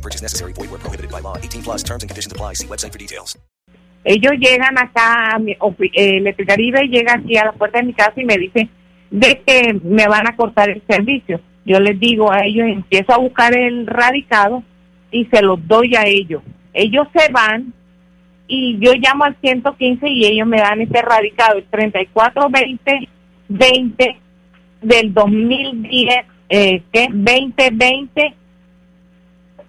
No purchase necessary. Void where prohibited by law. 18 plus terms and conditions apply. See website for details. Ellos llegan acá, eh, Electricaribe llega aquí a la puerta de mi casa y me dice de que me van a cortar el servicio. Yo les digo a ellos, empiezo a buscar el radicado y se los doy a ellos. Ellos se van y yo llamo al 115 y ellos me dan este radicado, el 3420 20 del 2010, eh, que 2020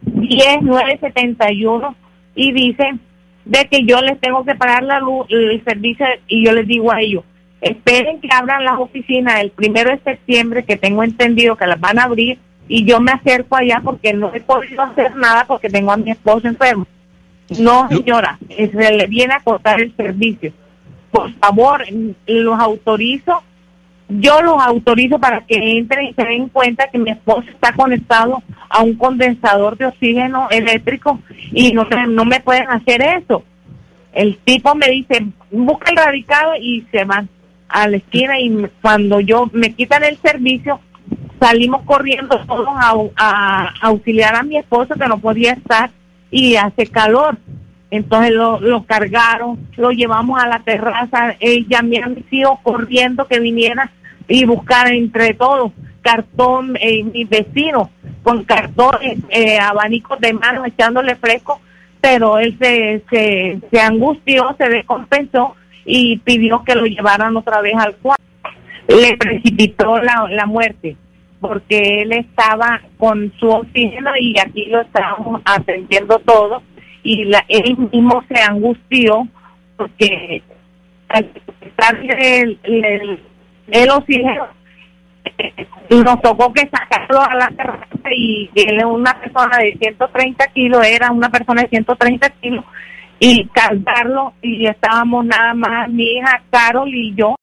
10971 y dicen de que yo les tengo que pagar la luz, el servicio y yo les digo a ellos, esperen que abran las oficinas el primero de septiembre que tengo entendido que las van a abrir y yo me acerco allá porque no he podido hacer nada porque tengo a mi esposo enfermo. No, señora, eh, se le viene a cortar el servicio. Por favor, mm, los autorizo yo los autorizo para que entren y se den cuenta que mi esposo está conectado a un condensador de oxígeno eléctrico y no, me- no me pueden hacer eso. El tipo me dice, busca el radicado y se van a la esquina y me- cuando yo me quitan el servicio, salimos corriendo todos a, auxiliar a mi esposo que no podía estar y hace calor. Entonces lo, lo cargaron, lo llevamos a la terraza, eh, llamé a mis hijos corriendo que vinieran y buscar entre todos cartón, eh, mis con cartones, eh, abanicos de mano echándole fresco, pero él se, se, angustió, se descompensó y pidió que lo llevaran otra vez al cuarto. Le precipitó la, la muerte porque él estaba con su oxígeno y aquí lo estábamos atendiendo todo y la, él mismo se angustió porque al estar el, el, el oxígeno nos tocó que sacarlo a la terraza y él es una persona de 130 kilos, era una persona de 130 kilos y cargarlo y estábamos nada más mi hija Carol y yo